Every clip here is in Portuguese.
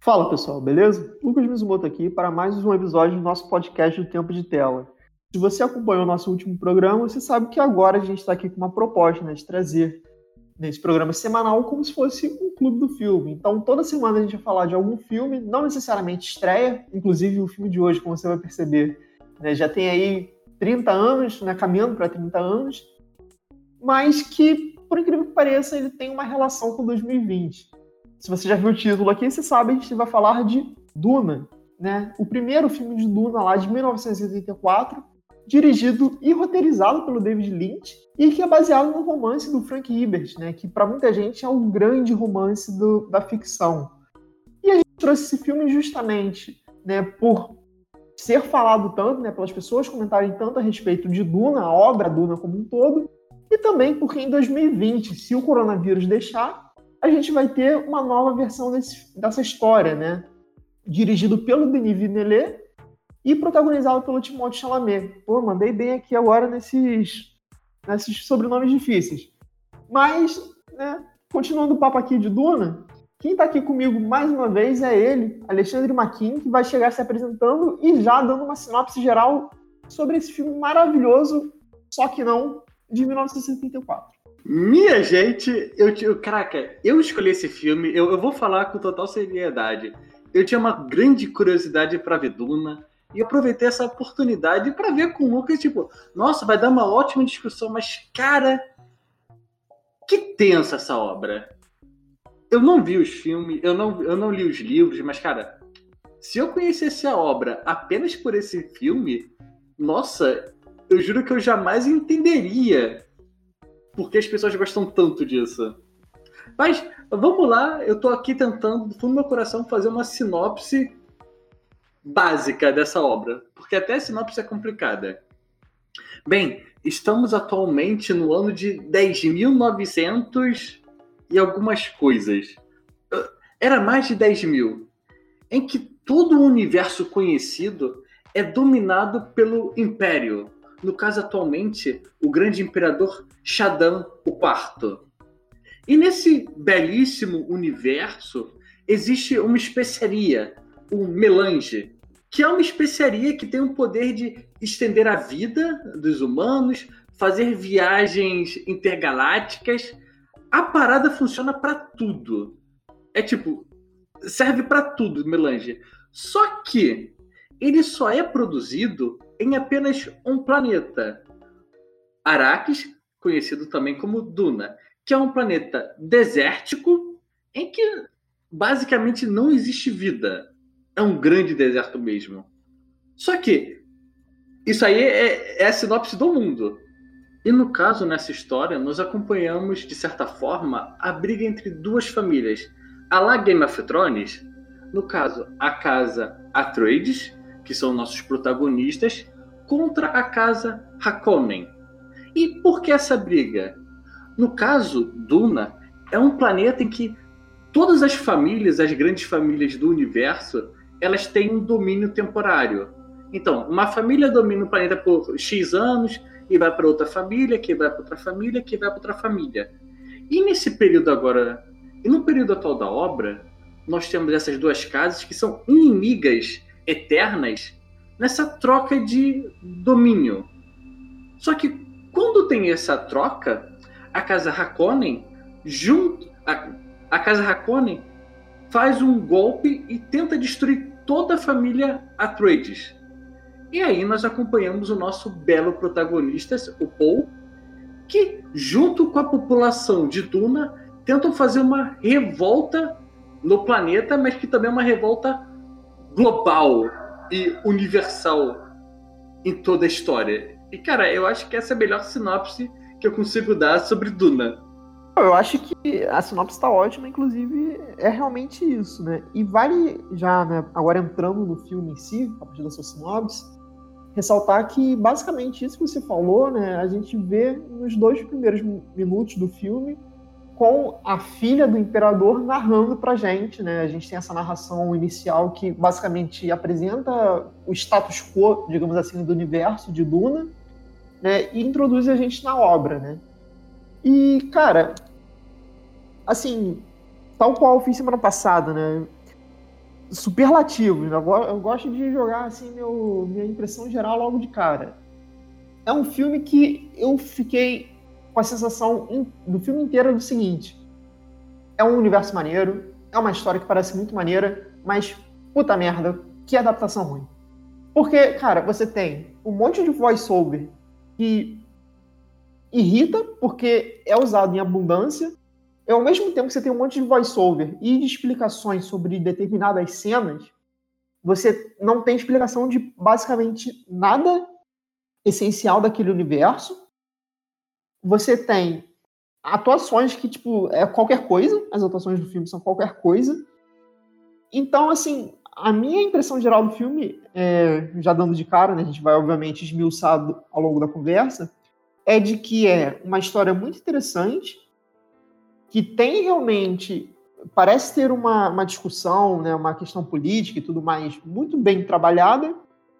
Fala pessoal, beleza? Lucas Mizumoto aqui para mais um episódio do nosso podcast do Tempo de Tela. Se você acompanhou o nosso último programa, você sabe que agora a gente está aqui com uma proposta né, de trazer nesse programa semanal como se fosse um clube do filme. Então, toda semana a gente vai falar de algum filme, não necessariamente estreia, inclusive o filme de hoje, como você vai perceber, né, já tem aí 30 anos, né, caminhando para 30 anos, mas que, por incrível que pareça, ele tem uma relação com 2020. Se você já viu o título aqui, você sabe, a gente vai falar de Duna, né? O primeiro filme de Duna lá de 1984, dirigido e roteirizado pelo David Lynch e que é baseado no romance do Frank Herbert, né? Que para muita gente é um grande romance do, da ficção. E a gente trouxe esse filme justamente, né? Por ser falado tanto, né? Pelas pessoas comentarem tanto a respeito de Duna, a obra Duna como um todo, e também porque em 2020, se o coronavírus deixar, a gente vai ter uma nova versão desse, dessa história, né? Dirigido pelo Denis Villeneuve e protagonizado pelo Timothée Chalamet. Pô, mandei bem aqui agora nesses, nesses sobrenomes difíceis. Mas, né, continuando o papo aqui de Duna, quem está aqui comigo mais uma vez é ele, Alexandre Maquin, que vai chegar se apresentando e já dando uma sinopse geral sobre esse filme maravilhoso, só que não, de 1974. Minha gente, eu, eu caraca, eu escolhi esse filme, eu, eu vou falar com total seriedade. Eu tinha uma grande curiosidade para ver Duna e aproveitei essa oportunidade para ver com o Lucas, tipo, nossa, vai dar uma ótima discussão, mas cara, que tensa essa obra. Eu não vi os filmes, eu não, eu não li os livros, mas cara, se eu conhecesse a obra apenas por esse filme, nossa, eu juro que eu jamais entenderia por que as pessoas gostam tanto disso. Mas vamos lá, eu estou aqui tentando, do fundo do meu coração, fazer uma sinopse básica dessa obra, porque até a sinopse é complicada. Bem, estamos atualmente no ano de 10.900 e algumas coisas. Era mais de 10 mil, em que todo o universo conhecido é dominado pelo Império, no caso atualmente, o grande imperador Shaddam IV. E nesse belíssimo universo existe uma especiaria, o melange, que é uma especiaria que tem o poder de estender a vida dos humanos, fazer viagens intergalácticas. A parada funciona para tudo. É tipo, serve para tudo, melange. Só que ele só é produzido em apenas um planeta, Arrakis, conhecido também como Duna, que é um planeta desértico em que basicamente não existe vida. É um grande deserto mesmo. Só que isso aí é, é a sinopse do mundo. E no caso, nessa história, nós acompanhamos, de certa forma, a briga entre duas famílias. A lá Game of Thrones, no caso, a casa Atreides, que são nossos protagonistas, contra a casa Hakonnen. E por que essa briga? No caso, Duna é um planeta em que todas as famílias, as grandes famílias do universo, elas têm um domínio temporário. Então, uma família domina o planeta por X anos e vai para outra família, que vai para outra família, que vai para outra família. E nesse período agora, e no período atual da obra, nós temos essas duas casas que são inimigas eternas nessa troca de domínio. Só que quando tem essa troca, a casa Hakonnen junto a, a casa Hakonnen faz um golpe e tenta destruir toda a família Atreides. E aí nós acompanhamos o nosso belo protagonista, o Paul, que junto com a população de Duna tentam fazer uma revolta no planeta, mas que também é uma revolta global, e universal em toda a história. E, cara, eu acho que essa é a melhor sinopse que eu consigo dar sobre Duna. Eu acho que a sinopse está ótima, inclusive é realmente isso, né? E vale já, né, agora entrando no filme em si, a partir da sua sinopse, ressaltar que basicamente isso que você falou, né, a gente vê nos dois primeiros minutos do filme com a filha do imperador narrando pra gente, né? A gente tem essa narração inicial que basicamente apresenta o status quo, digamos assim, do universo de Duna, né? E introduz a gente na obra, né? E, cara, assim, tal qual eu fiz semana passada, né? Superlativos. Eu gosto de jogar assim meu, minha impressão geral logo de cara. É um filme que eu fiquei com a sensação do filme inteiro do seguinte: é um universo maneiro, é uma história que parece muito maneira, mas puta merda, que adaptação ruim. Porque, cara, você tem um monte de voice-over que irrita, porque é usado em abundância, e ao mesmo tempo que você tem um monte de voice-over e de explicações sobre determinadas cenas, você não tem explicação de basicamente nada essencial daquele universo. Você tem atuações que, tipo, é qualquer coisa, as atuações do filme são qualquer coisa. Então, assim, a minha impressão geral do filme, é, já dando de cara, né, a gente vai obviamente esmiuçar ao longo da conversa, é de que é uma história muito interessante, que tem realmente, parece ter uma, uma discussão, né, uma questão política e tudo mais muito bem trabalhada,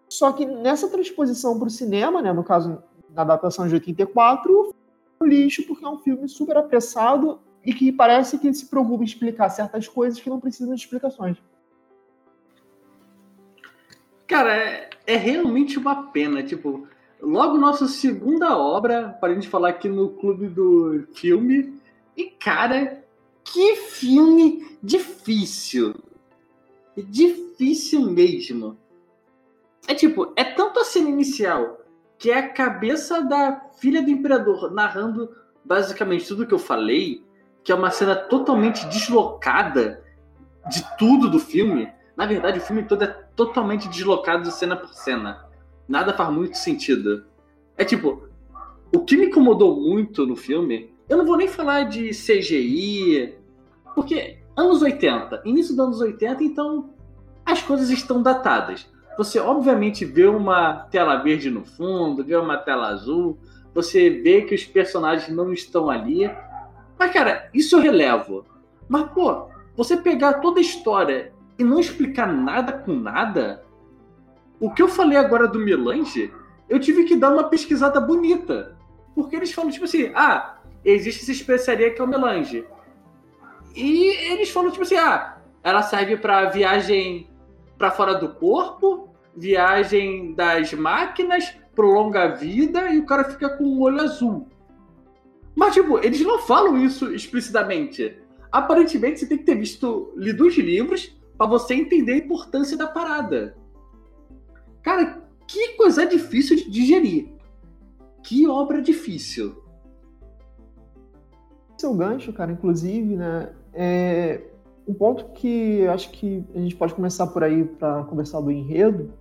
só que nessa transposição para o cinema, né, no caso na adaptação de 84, o lixo, porque é um filme super apressado e que parece que se preocupa em explicar certas coisas que não precisam de explicações. Cara, é, é realmente uma pena. Tipo, logo nossa segunda obra, para a gente falar aqui no Clube do Filme. E, cara, que filme difícil. Difícil mesmo. É tipo, é tanto a cena inicial, que é a cabeça da filha do imperador narrando basicamente tudo que eu falei, que é uma cena totalmente deslocada de tudo do filme. Na verdade, o filme todo é totalmente deslocado de cena por cena. Nada faz muito sentido. É tipo, o que me incomodou muito no filme, eu não vou nem falar de CGI, porque anos 80, início dos anos 80, então as coisas estão datadas. Você obviamente vê uma tela verde no fundo, vê uma tela azul, você vê que os personagens não estão ali. Mas, cara, isso eu relevo. Mas, pô, você pegar toda a história e não explicar nada com nada, o que eu falei agora do melange, eu tive que dar uma pesquisada bonita. Porque eles falam, tipo assim, ah, existe essa especiaria que é o melange. E eles falam, tipo assim, ah, ela serve para viagem para fora do corpo, viagem das máquinas, prolonga a vida e o cara fica com um olho azul. Mas, tipo, eles não falam isso explicitamente. Aparentemente, você tem que ter visto, lido os livros para você entender a importância da parada. Cara, que coisa difícil de digerir. Que obra difícil. Seu gancho, cara, inclusive, né? É um ponto que acho que a gente pode começar por aí para conversar do enredo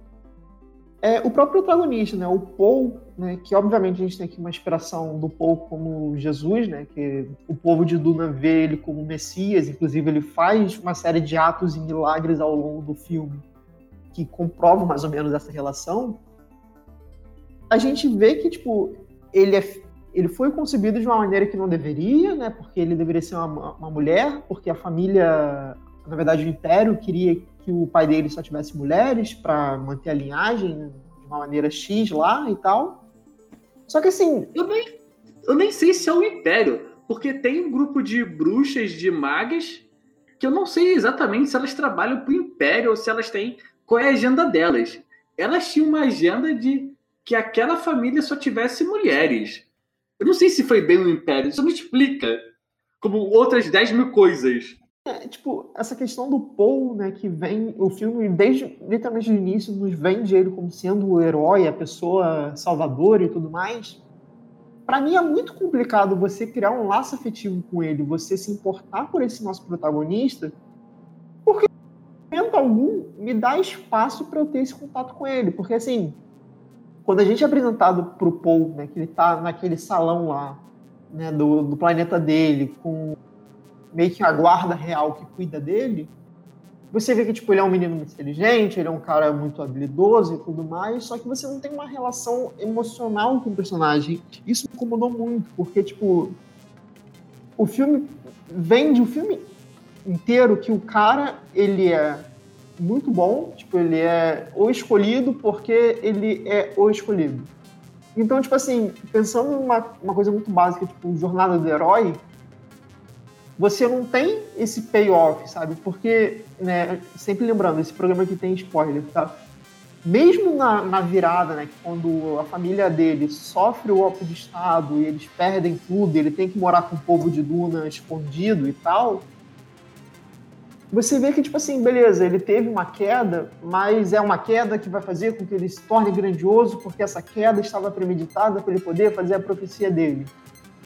é o próprio protagonista, né? O Paul, né? Que obviamente a gente tem aqui uma inspiração do Paul como Jesus, né? Que o povo de Duna vê ele como Messias, inclusive ele faz uma série de atos e milagres ao longo do filme que comprovam mais ou menos essa relação. A gente vê que tipo ele é ele foi concebido de uma maneira que não deveria, né? Porque ele deveria ser uma, uma mulher, porque a família, na verdade, o império queria que o pai dele só tivesse mulheres para manter a linhagem de uma maneira X lá e tal. Só que assim. Eu nem, eu nem sei se é o Império, porque tem um grupo de bruxas, de magas, que eu não sei exatamente se elas trabalham para o Império ou se elas têm. Qual é a agenda delas? Elas tinham uma agenda de que aquela família só tivesse mulheres. Eu não sei se foi bem o Império, isso me explica. Como outras 10 mil coisas. É, tipo, essa questão do Paul, né, que vem, o filme, desde literalmente o início, nos vende ele como sendo o herói, a pessoa salvadora e tudo mais. Para mim é muito complicado você criar um laço afetivo com ele, você se importar por esse nosso protagonista, porque, em momento algum, me dá espaço para eu ter esse contato com ele. Porque, assim, quando a gente é apresentado pro Paul, né, que ele tá naquele salão lá, né, do, do planeta dele, com meio que a guarda real que cuida dele, você vê que tipo, ele é um menino muito inteligente, ele é um cara muito habilidoso e tudo mais, só que você não tem uma relação emocional com o personagem. Isso me incomodou muito, porque, tipo, o filme vende o filme inteiro que o cara, ele é muito bom, tipo, ele é o escolhido porque ele é o escolhido. Então, tipo assim, pensando numa uma coisa muito básica, tipo, jornada do herói, você não tem esse payoff, sabe? Porque, né, sempre lembrando, esse programa aqui tem spoiler, tá? Mesmo na, na virada, né, quando a família dele sofre o golpe de Estado e eles perdem tudo, ele tem que morar com o povo de Duna escondido e tal, você vê que, tipo assim, beleza, ele teve uma queda, mas é uma queda que vai fazer com que ele se torne grandioso, porque essa queda estava premeditada para ele poder fazer a profecia dele.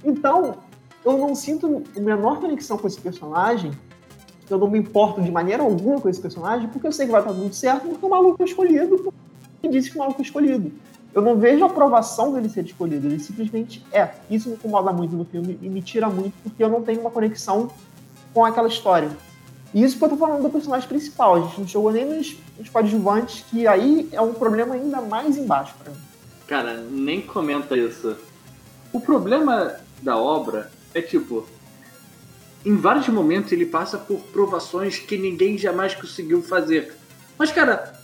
Então, eu não sinto a menor conexão com esse personagem, eu não me importo de maneira alguma com esse personagem, porque eu sei que vai estar tudo certo, porque o maluco é escolhido, e disse que o maluco é escolhido. Eu não vejo a aprovação dele ser escolhido, ele simplesmente é. Isso me incomoda muito no filme e me tira muito, porque eu não tenho uma conexão com aquela história. E isso porque eu tô falando do personagem principal. A gente não chegou nem nos, nos coadjuvantes, que aí é um problema ainda mais embaixo pra mim. Cara, nem comenta isso. O problema da obra é tipo. Em vários momentos ele passa por provações que ninguém jamais conseguiu fazer. Mas, cara,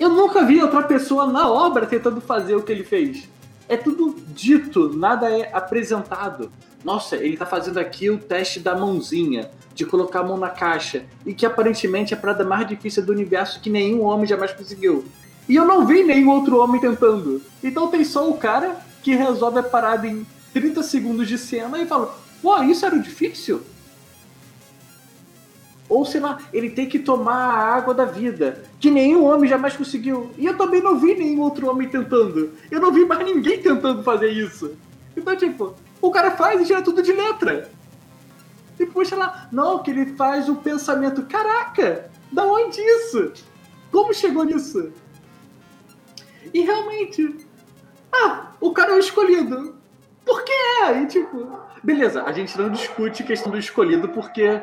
eu nunca vi outra pessoa na obra tentando fazer o que ele fez. É tudo dito, nada é apresentado. Nossa, ele tá fazendo aqui o teste da mãozinha de colocar a mão na caixa, e que aparentemente é a parada mais difícil do universo que nenhum homem jamais conseguiu. E eu não vi nenhum outro homem tentando. Então tem só o cara que resolve a parada em 30 segundos de cena e fala: Pô, isso era difícil? Ou sei lá, ele tem que tomar a água da vida, que nenhum homem jamais conseguiu. E eu também não vi nenhum outro homem tentando. Eu não vi mais ninguém tentando fazer isso. Então, tipo, o cara faz e tira tudo de letra. E puxa lá, não, que ele faz o pensamento. Caraca, da onde isso? Como chegou nisso? E realmente, ah, o cara é o escolhido. Por que é? E tipo, beleza, a gente não discute questão do escolhido porque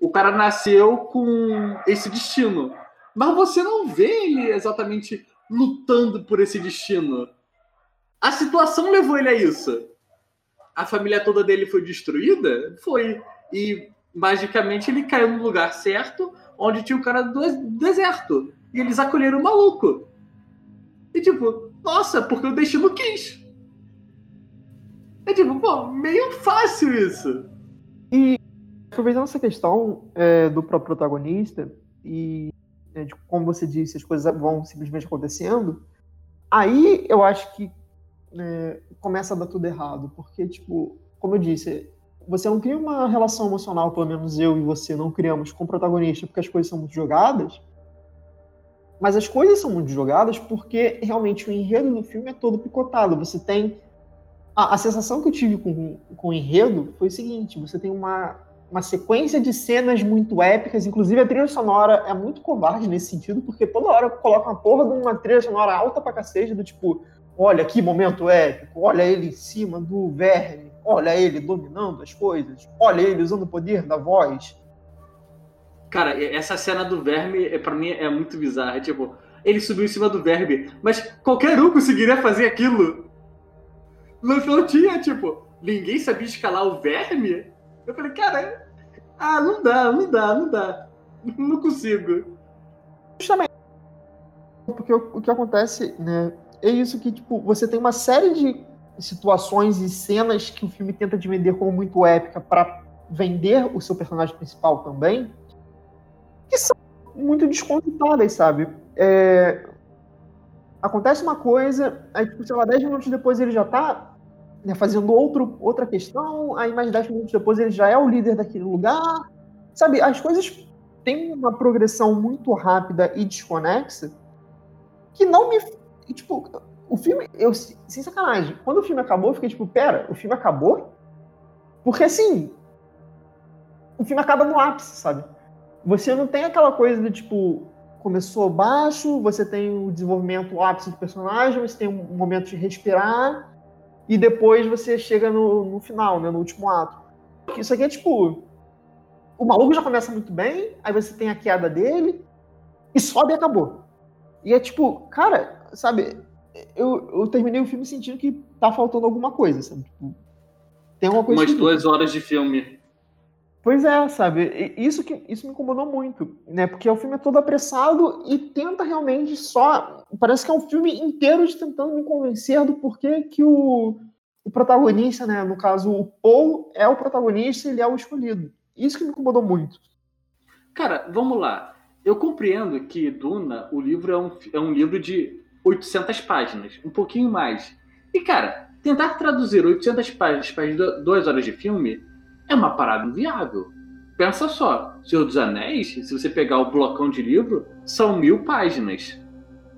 o cara nasceu com esse destino. Mas você não vê ele exatamente lutando por esse destino. A situação levou ele a isso a família toda dele foi destruída? Foi. E magicamente ele caiu no lugar certo, onde tinha o cara do deserto. E eles acolheram o maluco. E tipo, nossa, porque o destino quis. É tipo, pô, meio fácil isso. E aproveitando essa questão é, do próprio protagonista e é, de como você disse, as coisas vão simplesmente acontecendo, aí eu acho que é, começa a dar tudo errado. Porque, tipo, como eu disse, você não cria uma relação emocional, pelo menos eu e você não criamos com o protagonista porque as coisas são muito jogadas. Mas as coisas são muito jogadas porque realmente o enredo do filme é todo picotado. Você tem. A, a sensação que eu tive com, com o enredo foi o seguinte: você tem uma, uma sequência de cenas muito épicas, inclusive a trilha sonora é muito covarde nesse sentido, porque toda hora coloca uma porra de uma trilha sonora alta pra cacete, do tipo, Olha que momento épico, olha ele em cima do verme, olha ele dominando as coisas, olha ele usando o poder da voz. Cara, essa cena do verme, é, para mim, é muito bizarra. É tipo, ele subiu em cima do verme, mas qualquer um conseguiria fazer aquilo. Não, não tinha, tipo, ninguém sabia escalar o verme. Eu falei, cara, ah, não dá, não dá, não dá. Não consigo. Justamente. Porque o, o que acontece, né? é isso que, tipo, você tem uma série de situações e cenas que o filme tenta te vender como muito épica para vender o seu personagem principal também, que são muito descontadas, sabe? É... Acontece uma coisa, aí, tipo, sei lá, 10 minutos depois ele já tá né, fazendo outro, outra questão, aí mais 10 minutos depois ele já é o líder daquele lugar. Sabe, as coisas têm uma progressão muito rápida e desconexa que não me tipo, o filme, eu, sem sacanagem, quando o filme acabou, eu fiquei tipo, pera, o filme acabou? Porque assim, o filme acaba no ápice, sabe? Você não tem aquela coisa de tipo, começou baixo, você tem o desenvolvimento o ápice do personagem, você tem um momento de respirar, e depois você chega no, no final, né, no último ato. Isso aqui é tipo. O maluco já começa muito bem, aí você tem a queda dele, e sobe e acabou. E é tipo, cara, sabe, eu, eu terminei o filme sentindo que tá faltando alguma coisa, sabe? Tipo, tem uma coisa. Umas duas horas de filme. Pois é, sabe? Isso que isso me incomodou muito, né? Porque o filme é todo apressado e tenta realmente só. Parece que é um filme inteiro de tentando me convencer do porquê que o, o protagonista, né? No caso, o Paul é o protagonista e ele é o escolhido. Isso que me incomodou muito. Cara, vamos lá. Eu compreendo que Duna, o livro é um, é um livro de 800 páginas, um pouquinho mais. E, cara, tentar traduzir 800 páginas para duas horas de filme é uma parada inviável. Pensa só, Senhor dos Anéis, se você pegar o blocão de livro, são mil páginas.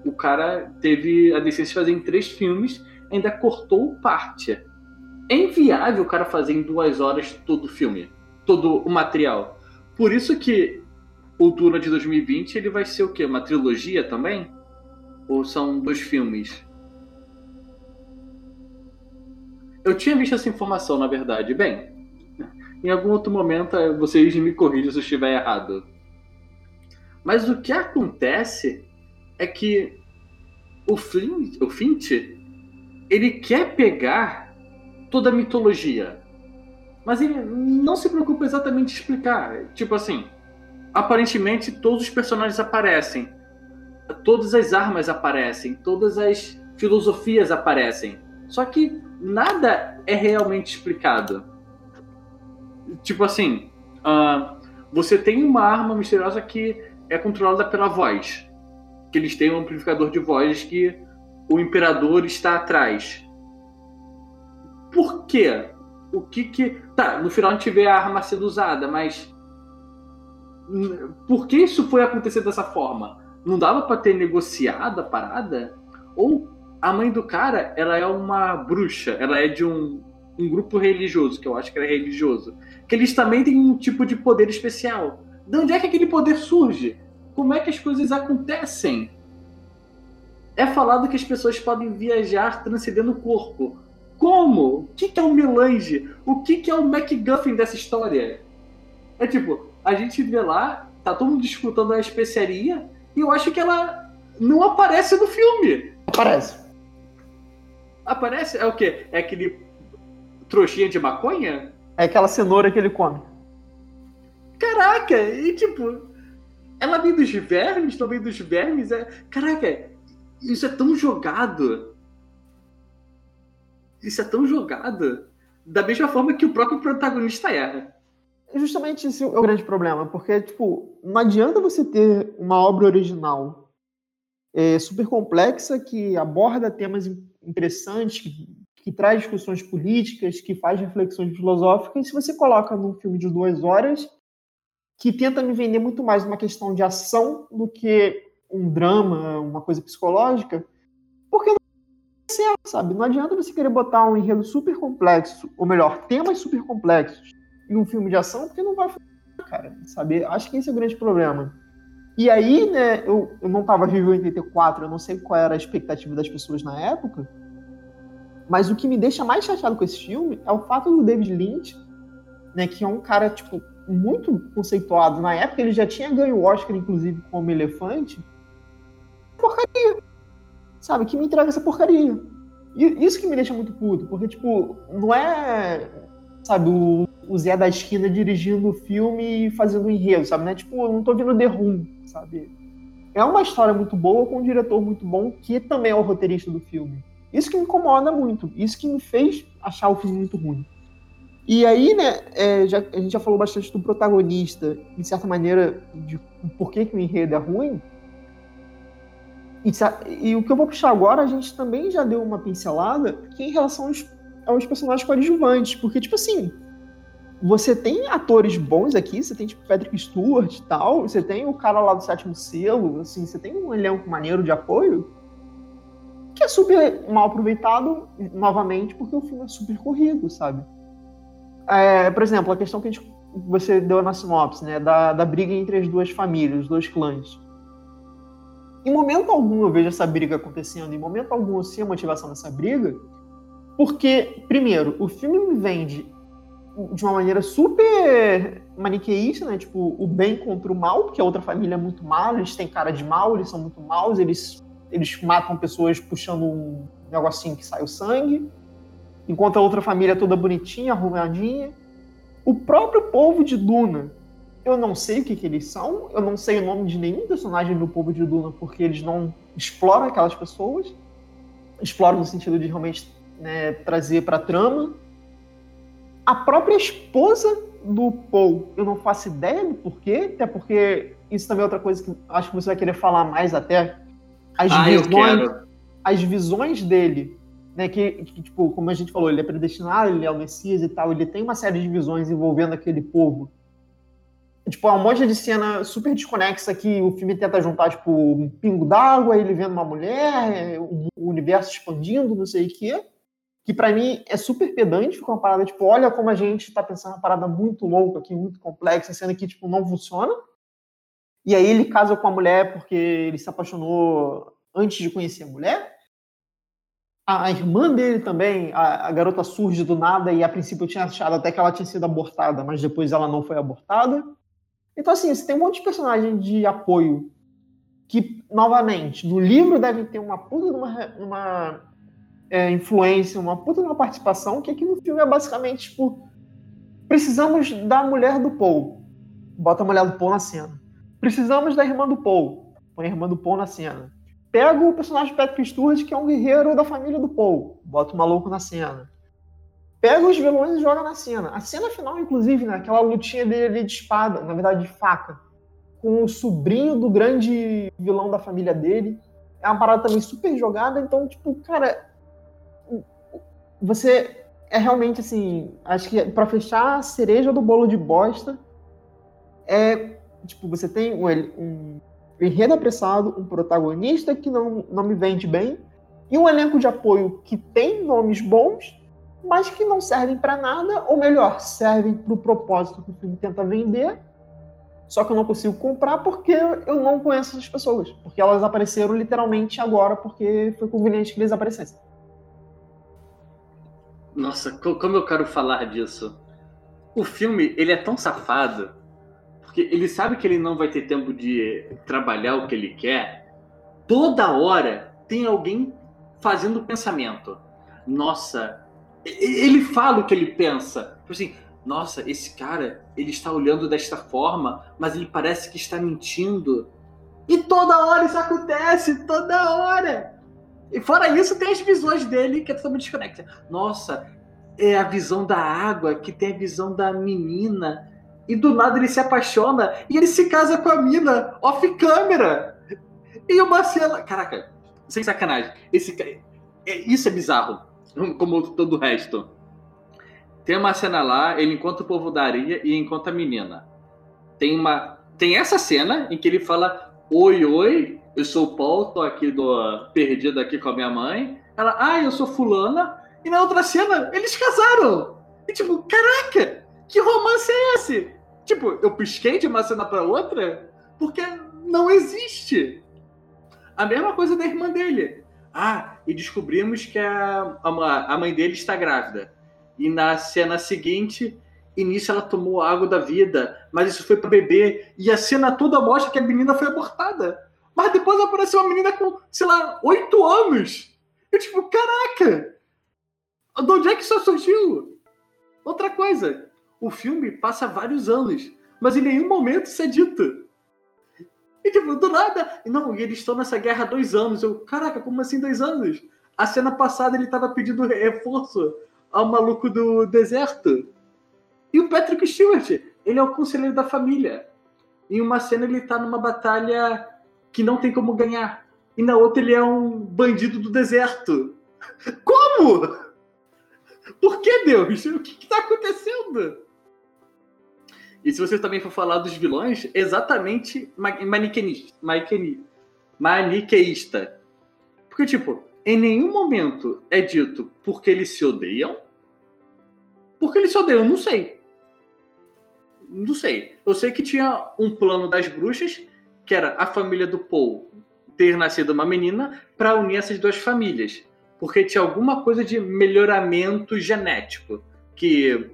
O cara teve a decência de fazer em três filmes, ainda cortou parte. É inviável o cara fazer em duas horas todo o filme, todo o material. Por isso que o Duna de 2020 ele vai ser o quê? Uma trilogia também? Ou são dois filmes? Eu tinha visto essa informação, na verdade. Bem, em algum outro momento eh, vocês me corrijam se eu estiver errado. Mas o que acontece é que o Flint, o Fint, ele quer pegar toda a mitologia, mas ele não se preocupa exatamente em explicar. Tipo assim, aparentemente todos os personagens aparecem, todas as armas aparecem, todas as filosofias aparecem. Só que nada é realmente explicado tipo assim, uh, você tem uma arma misteriosa que é controlada pela voz. Que eles têm um amplificador de voz que o imperador está atrás. Por quê? O que que. Tá, no final a gente vê a arma sendo usada, mas. Por que isso foi acontecer dessa forma? Não dava para ter negociado a parada? Ou a mãe do cara, ela é uma bruxa, ela é de um, um grupo religioso, que eu acho que era religioso que eles também têm um tipo de poder especial. De onde é que aquele poder surge? Como é que as coisas acontecem? É falado que as pessoas podem viajar transcendendo o corpo. Como? O que é o melange? O que é o MacGuffin dessa história? É tipo, a gente vê lá, tá todo mundo disputando a especiaria, e eu acho que ela não aparece no filme. Aparece. Aparece? É o quê? É aquele trouxinha de maconha? É aquela cenoura que ele come. Caraca, e tipo, ela vem dos vermes, também dos vermes. É... Caraca, isso é tão jogado. Isso é tão jogado. Da mesma forma que o próprio protagonista erra. Justamente esse é o grande problema, porque, tipo, não adianta você ter uma obra original é, super complexa que aborda temas interessantes, que que traz discussões políticas, que faz reflexões filosóficas, se você coloca num filme de duas horas que tenta me vender muito mais uma questão de ação do que um drama, uma coisa psicológica, porque não é certo, sabe? Não adianta você querer botar um enredo super complexo, ou melhor, temas super complexos em um filme de ação, porque não vai funcionar, cara, sabe? Acho que esse é o grande problema. E aí, né, eu, eu não estava vivo em 84, eu não sei qual era a expectativa das pessoas na época, mas o que me deixa mais chateado com esse filme é o fato do David Lynch, né, que é um cara, tipo, muito conceituado. Na época ele já tinha ganho o Oscar, inclusive, como Elefante. Porcaria. Sabe? Que me entrega essa porcaria. E isso que me deixa muito puto, porque, tipo, não é, sabe, o, o Zé da esquina dirigindo o filme e fazendo um enredo, sabe? Não é tipo, eu não tô vendo The Room, sabe? É uma história muito boa com um diretor muito bom que também é o roteirista do filme. Isso que me incomoda muito, isso que me fez achar o filme muito ruim. E aí, né, é, já, a gente já falou bastante do protagonista, de certa maneira, de por que, que o enredo é ruim. E, e, o que eu vou puxar agora, a gente também já deu uma pincelada, que é em relação aos, aos personagens coadjuvantes, porque, tipo assim, você tem atores bons aqui, você tem, tipo, Patrick Stewart e tal, você tem o cara lá do sétimo selo, assim, você tem um elenco maneiro de apoio, que é super mal aproveitado, novamente, porque o filme é super corrido, sabe? É, por exemplo, a questão que a gente, você deu na sinopse, né, da, da briga entre as duas famílias, os dois clãs. Em momento algum eu vejo essa briga acontecendo, em momento algum eu sei a motivação dessa briga, porque, primeiro, o filme me vende de uma maneira super maniqueísta, né? Tipo, o bem contra o mal, porque a outra família é muito mal, eles têm cara de mal, eles são muito maus, eles eles matam pessoas puxando um negocinho que sai o sangue, enquanto a outra família é toda bonitinha, arrumadinha. o próprio povo de Duna. Eu não sei o que, que eles são, eu não sei o nome de nenhum personagem do povo de Duna, porque eles não exploram aquelas pessoas. Exploram no sentido de realmente né, trazer para trama. A própria esposa do Paul, eu não faço ideia do porquê, até porque isso também é outra coisa que acho que você vai querer falar mais até. As ah, visões, as visões dele, né, que, que, tipo, como a gente falou, ele é predestinado, ele é o Messias e tal, ele tem uma série de visões envolvendo aquele povo. Tipo, é uma monte de cena super desconexa que o filme tenta juntar, tipo, um pingo d'água, ele vendo uma mulher, o universo expandindo, não sei o quê que para mim é super pedante, fica uma parada tipo, olha como a gente tá pensando uma parada muito louca aqui, muito complexa, sendo que tipo não funciona. E aí ele casa com a mulher porque ele se apaixonou antes de conhecer a mulher. A, a irmã dele também, a, a, garota surge do nada e a princípio eu tinha achado até que ela tinha sido abortada, mas depois ela não foi abortada. Então assim, você tem um monte de personagem de apoio que, novamente, no livro deve ter uma puta de uma, uma é, influência, uma puta uma participação, que aqui no filme é basicamente, tipo, precisamos da mulher do Paul. Bota a mulher do Paul na cena. Precisamos da irmã do Paul. Põe a irmã do Paul na cena. Pega o personagem Patrick Stewart, que é um guerreiro da família do Paul. Bota o maluco na cena. Pega os vilões e joga na cena. A cena final, inclusive, né, aquela lutinha dele de espada, na verdade de faca, com o sobrinho do grande vilão da família dele. É uma parada também super jogada. Então, tipo, cara, você é realmente assim, acho que para fechar a cereja do bolo de bosta é tipo, você tem um, um enredo apressado, um protagonista que não, não me vende bem e um elenco de apoio que tem nomes bons, mas que não servem para nada, ou melhor, servem para o propósito que o filme tenta vender. Só que eu não consigo comprar porque eu não conheço essas pessoas, porque elas apareceram literalmente agora porque foi conveniente que eles aparecessem. Nossa, como eu quero falar disso. O filme, ele é tão safado, porque ele sabe que ele não vai ter tempo de trabalhar o que ele quer. Toda hora tem alguém fazendo pensamento. Nossa, ele fala o que ele pensa. Tipo assim, nossa, esse cara, ele está olhando desta forma, mas ele parece que está mentindo. E toda hora isso acontece, toda hora. E fora isso, tem as visões dele que é totalmente desconecta. Nossa, é a visão da água, que tem a visão da menina. E do nada ele se apaixona e ele se casa com a mina off câmera. E o Marcelo. Caraca, sem sacanagem. Esse, é, isso é bizarro. Como todo o resto. Tem uma cena lá, ele encontra o povo da areia e encontra a menina. Tem uma. Tem essa cena em que ele fala: Oi, oi, eu sou o Paul, tô aqui do perdido aqui com a minha mãe. Ela, ah, eu sou fulana. E na outra cena, eles casaram. E tipo, caraca, que romance é esse? Tipo, eu pisquei de uma cena para outra porque não existe. A mesma coisa da irmã dele. Ah, e descobrimos que a, a, a mãe dele está grávida. E na cena seguinte, início ela tomou água da vida, mas isso foi para bebê. E a cena toda mostra que a menina foi abortada. Mas depois apareceu uma menina com, sei lá, oito anos. Eu, tipo, caraca! De onde é que isso surgiu? Outra coisa, o filme passa vários anos, mas em nenhum momento isso é dito. E tipo, do nada. Não, e eles estão nessa guerra há dois anos. Eu, caraca, como assim dois anos? A cena passada ele tava pedindo reforço ao maluco do deserto. E o Patrick Stewart, ele é o conselheiro da família. Em uma cena ele tá numa batalha que não tem como ganhar. E na outra ele é um bandido do deserto. Como? Por que, Deus? O que está acontecendo? E se você também for falar dos vilões, exatamente maniqueísta. Maniqueísta. Porque, tipo, em nenhum momento é dito porque eles se odeiam. Porque eles se odeiam, não sei. Não sei. Eu sei que tinha um plano das bruxas que era a família do Paul ter nascido uma menina para unir essas duas famílias, porque tinha alguma coisa de melhoramento genético que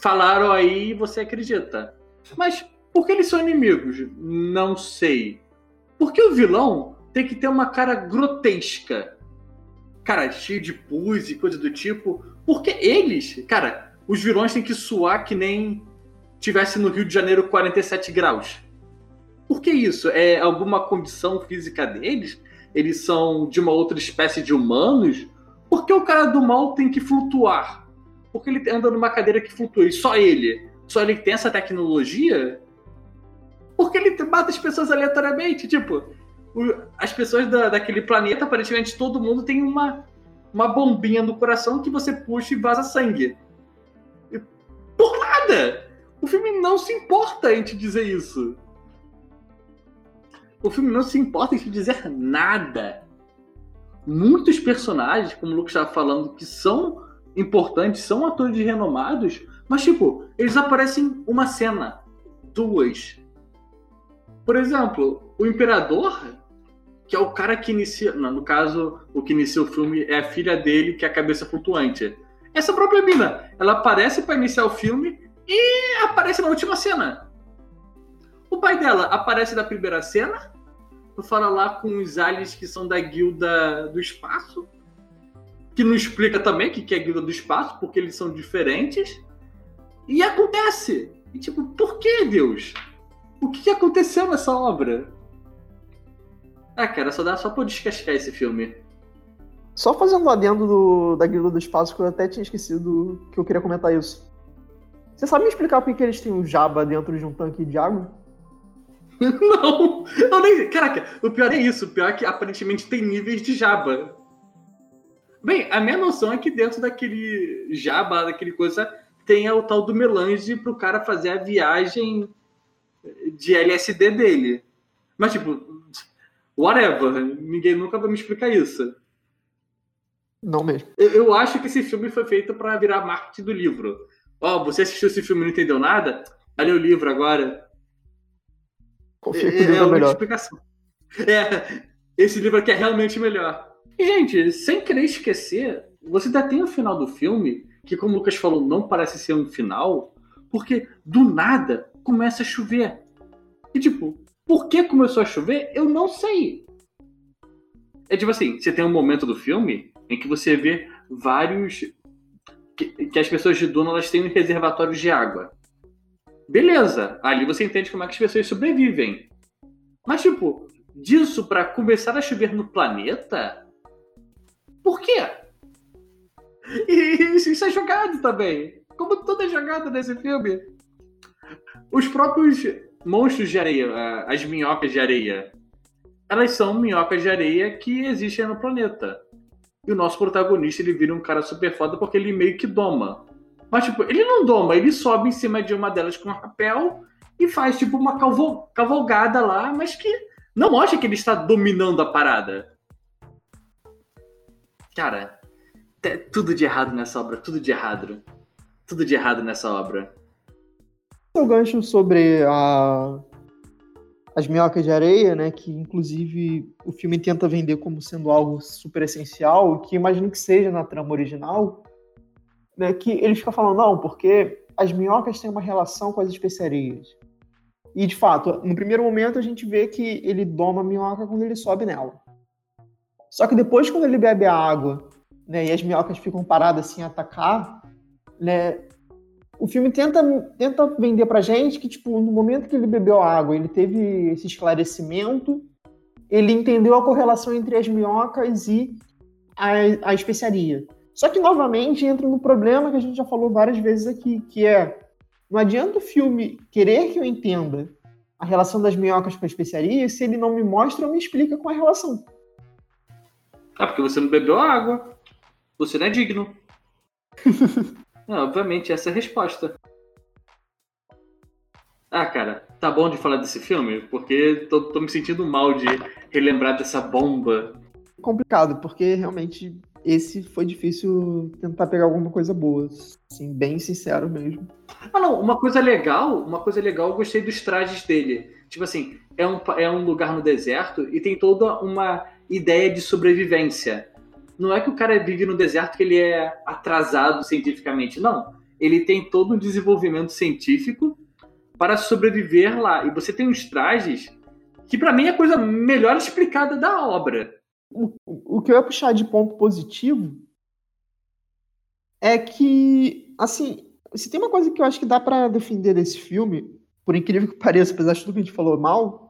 falaram aí e você acredita. Mas por que eles são inimigos? Não sei. Porque o vilão tem que ter uma cara grotesca. Cara, cheio de pus e coisa do tipo. Porque eles, cara, os vilões têm que suar que nem tivesse no Rio de Janeiro 47 graus. Por que isso? É alguma condição física deles? Eles são de uma outra espécie de humanos? Por que o cara do mal tem que flutuar? Porque ele anda numa cadeira que flutua, e só ele? Só ele tem essa tecnologia? Porque ele mata as pessoas aleatoriamente? Tipo, as pessoas da, daquele planeta, aparentemente todo mundo tem uma, uma bombinha no coração que você puxa e vaza sangue. Por nada! O filme não se importa em te dizer isso. O filme não se importa em te dizer nada. Muitos personagens, como o Lucas estava falando, que são importantes, são atores renomados, mas, tipo, eles aparecem uma cena, duas. Por exemplo, o Imperador, que é o cara que inicia. Não, no caso, o que inicia o filme é a filha dele, que é a cabeça flutuante. Essa própria mina, ela aparece para iniciar o filme e aparece na última cena. O pai dela aparece na primeira cena, fala lá com os aliens que são da guilda do espaço, que não explica também o que é a guilda do espaço, porque eles são diferentes. E acontece. E tipo, por que, Deus? O que aconteceu nessa obra? Ah, cara, só dá só pra descascar esse filme. Só fazendo um adendo do, da Guilda do Espaço, que eu até tinha esquecido que eu queria comentar isso. Você sabe me explicar por que eles têm um Jabba dentro de um tanque de água? Não! Eu nem... Caraca, o pior é isso. O pior é que aparentemente tem níveis de Jabba. Bem, a minha noção é que dentro daquele Jabba, daquele coisa, tem o tal do melange pro cara fazer a viagem de LSD dele. Mas, tipo, whatever. Ninguém nunca vai me explicar isso. Não mesmo. Eu, eu acho que esse filme foi feito para virar marketing do livro. Ó, oh, você assistiu esse filme e não entendeu nada? Olha o livro agora. Confia que é, é, melhor. explicação. É, esse livro aqui é realmente melhor. E, gente, sem querer esquecer, você ainda tem o final do filme, que, como o Lucas falou, não parece ser um final, porque do nada começa a chover. E, tipo, por que começou a chover? Eu não sei. É tipo assim, você tem um momento do filme em que você vê vários que, que as pessoas de Duna elas têm reservatórios de água. Beleza, ali você entende como é que as pessoas sobrevivem. Mas, tipo, disso para começar a chover no planeta? Por quê? E isso é jogado também. Como tudo é jogado nesse filme. Os próprios monstros de areia, as minhocas de areia, elas são minhocas de areia que existem no planeta. E o nosso protagonista, ele vira um cara super foda porque ele meio que doma. Mas, tipo, ele não doma, ele sobe em cima de uma delas com um rapel e faz, tipo, uma cavalgada lá, mas que não mostra que ele está dominando a parada. Cara, tudo de errado nessa obra, tudo de errado. Tudo de errado nessa obra. O gancho sobre a as minhocas de areia, né, que inclusive o filme tenta vender como sendo algo super essencial, que imagino que seja na trama original, né, que ele fica falando, não, porque as minhocas têm uma relação com as especiarias. E, de fato, no primeiro momento a gente vê que ele doma a minhoca quando ele sobe nela. Só que depois, quando ele bebe a água, né, e as minhocas ficam paradas assim a atacar, né, o filme tenta, tenta vender pra gente que, tipo, no momento que ele bebeu água, ele teve esse esclarecimento, ele entendeu a correlação entre as minhocas e a, a especiaria. Só que, novamente, entra no problema que a gente já falou várias vezes aqui, que é, não adianta o filme querer que eu entenda a relação das minhocas com a especiaria se ele não me mostra ou me explica com a relação. Ah, porque você não bebeu água. Você não é digno. Não, obviamente, essa é a resposta. Ah, cara, tá bom de falar desse filme? Porque tô, tô me sentindo mal de relembrar dessa bomba. Complicado, porque realmente esse foi difícil tentar pegar alguma coisa boa. Assim, bem sincero mesmo. Ah, não, uma coisa legal, uma coisa legal, eu gostei dos trajes dele. Tipo assim, é um, é um lugar no deserto e tem toda uma ideia de sobrevivência não é que o cara vive no deserto que ele é atrasado cientificamente, não. Ele tem todo um desenvolvimento científico para sobreviver lá. E você tem uns trajes que, para mim, é a coisa melhor explicada da obra. O, o que eu ia puxar de ponto positivo é que, assim, Se tem uma coisa que eu acho que dá para defender desse filme, por incrível que pareça, apesar de tudo que a gente falou mal,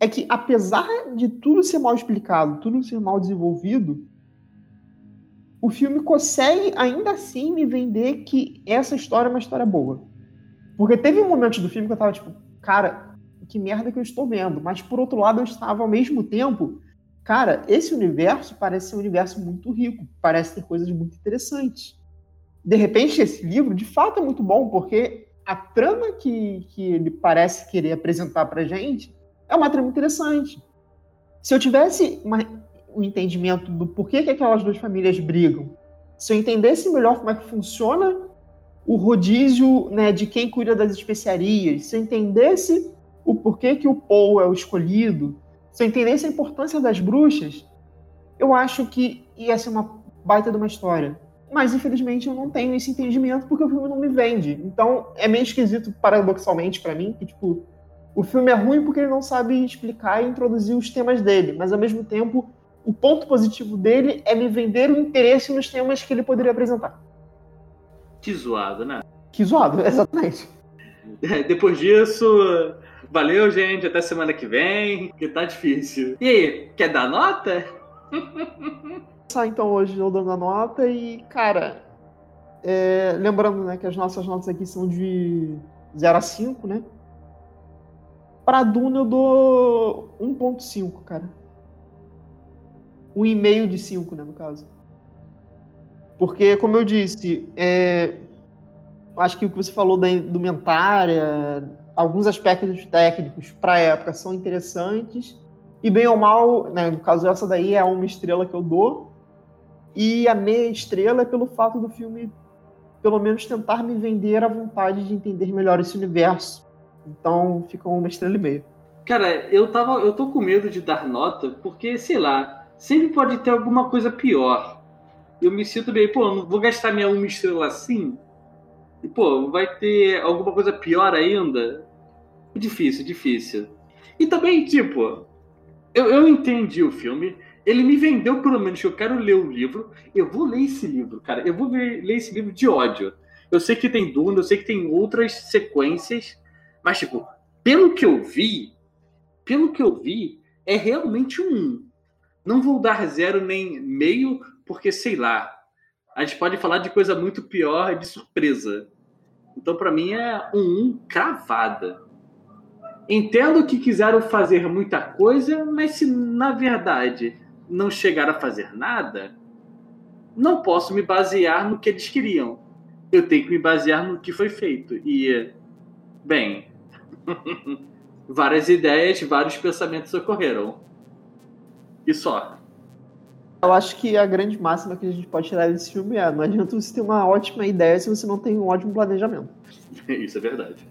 é que apesar de tudo ser mal explicado, tudo ser mal desenvolvido, o filme consegue ainda assim me vender que essa história é uma história boa. Porque teve um momento do filme que eu tava tipo, cara, que merda que eu estou vendo. Mas por outro lado, eu estava ao mesmo tempo, cara, esse universo parece ser um universo muito rico, parece ter coisas muito interessantes. De repente, esse livro de fato é muito bom, porque a trama que, que ele parece querer apresentar pra gente é uma trama interessante. Se eu tivesse uma, um entendimento do porquê que aquelas duas famílias brigam, se eu entendesse melhor como é que funciona o rodízio né, de quem cuida das especiarias, se eu entendesse o porquê que o Paul é o escolhido, se eu entendesse a importância das bruxas, eu acho que ia ser uma baita de uma história. Mas, infelizmente, eu não tenho esse entendimento porque o filme não me vende. Então, é meio esquisito, paradoxalmente, para mim, que, tipo, o filme é ruim porque ele não sabe explicar e introduzir os temas dele, mas, ao mesmo tempo, o ponto positivo dele é me vender o interesse nos temas que ele poderia apresentar. Que zoado, né? Que zoado, exatamente. Depois disso, valeu, gente. Até semana que vem, que tá difícil. E aí, quer dar nota? Só então hoje eu dando a nota e, cara, é, lembrando né, que as nossas notas aqui são de 0 a 5, né? Pra Duna eu dou 1.5, cara. 1,5 de 5, né, no caso. Porque, como eu disse, é, acho que o que você falou da indumentária, alguns aspectos técnicos para a época são interessantes. E bem ou mal, né, no caso essa daí é uma estrela que eu dou. E a meia estrela é pelo fato do filme, pelo menos, tentar me vender a vontade de entender melhor esse universo. Então fica uma estrela e meia. Cara, eu tava. Eu tô com medo de dar nota, porque, sei lá, sempre pode ter alguma coisa pior eu me sinto bem, pô, não vou gastar minha uma estrela assim. E, pô, vai ter alguma coisa pior ainda? Difícil, difícil. E também, tipo, eu, eu entendi o filme, ele me vendeu pelo menos que eu quero ler o livro. Eu vou ler esse livro, cara. Eu vou ver, ler esse livro de ódio. Eu sei que tem Duna, eu sei que tem outras sequências, mas, tipo, pelo que eu vi, pelo que eu vi, é realmente um. Não vou dar zero nem meio, porque sei lá, a gente pode falar de coisa muito pior de surpresa. Então, para mim, é um 1 cravada. Entendo que quiseram fazer muita coisa, mas se na verdade não chegaram a fazer nada, não posso me basear no que eles queriam. Eu tenho que me basear no que foi feito. E, bem, várias ideias, vários pensamentos ocorreram. E só. Eu acho que a grande máxima que a gente pode tirar desse filme é: não adianta você ter uma ótima ideia se você não tem um ótimo planejamento. Isso é verdade.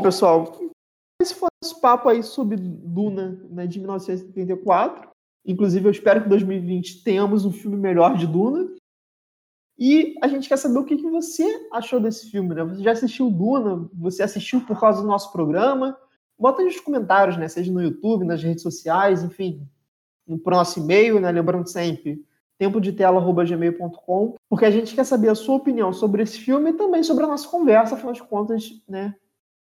Pessoal, esse foi nosso papo aí sobre Duna né, de 1974. Inclusive, eu espero que em 2020 tenhamos um filme melhor de Duna. E a gente quer saber o que, que você achou desse filme, né? Você já assistiu Duna? Você assistiu por causa do nosso programa? Bota nos comentários, né? Seja no YouTube, nas redes sociais, enfim, no nosso e-mail, né? Lembrando sempre, tempo de tela@gmail.com, porque a gente quer saber a sua opinião sobre esse filme e também sobre a nossa conversa, afinal de contas, né?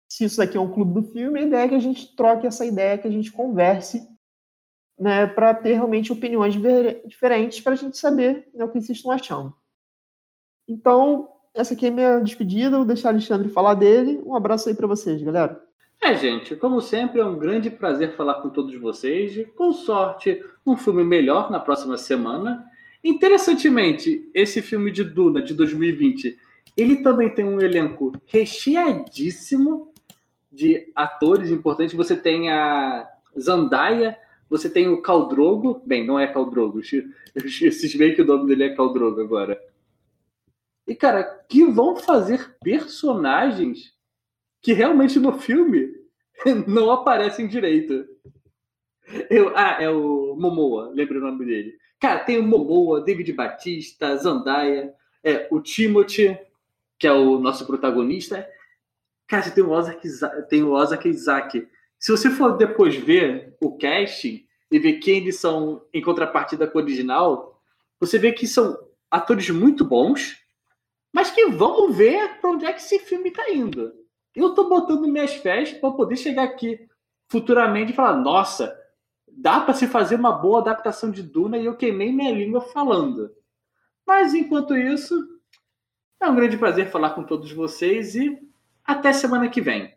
Se isso aqui é um clube do filme, a ideia é que a gente troque essa ideia, que a gente converse, né, para ter realmente opiniões diferentes, para a gente saber né, o que vocês estão achando. Então, essa aqui é minha despedida. Vou deixar o Alexandre falar dele. Um abraço aí para vocês, galera. É, gente, como sempre, é um grande prazer falar com todos vocês. Com sorte, um filme melhor na próxima semana. Interessantemente, esse filme de Duna de 2020, ele também tem um elenco recheadíssimo de atores importantes. Você tem a Zandaia, você tem o Caldrogo. Bem, não é Caldrogo. Eu cismei que o nome dele é Caldrogo agora. E, cara, que vão fazer personagens que realmente no filme não aparecem direito. Eu, ah, é o Momoa, lembra o nome dele. Cara, tem o Momoa, David Batista, Zandaia, é, o Timothy, que é o nosso protagonista. Cara, você tem o Ozaki, tem o Ozaki Isaac. Se você for depois ver o casting, e ver quem eles são em contrapartida com o original, você vê que são atores muito bons, mas que vamos ver para onde é que esse filme está indo. Eu estou botando minhas fés para poder chegar aqui futuramente e falar: nossa, dá para se fazer uma boa adaptação de Duna e eu queimei minha língua falando. Mas enquanto isso, é um grande prazer falar com todos vocês e até semana que vem.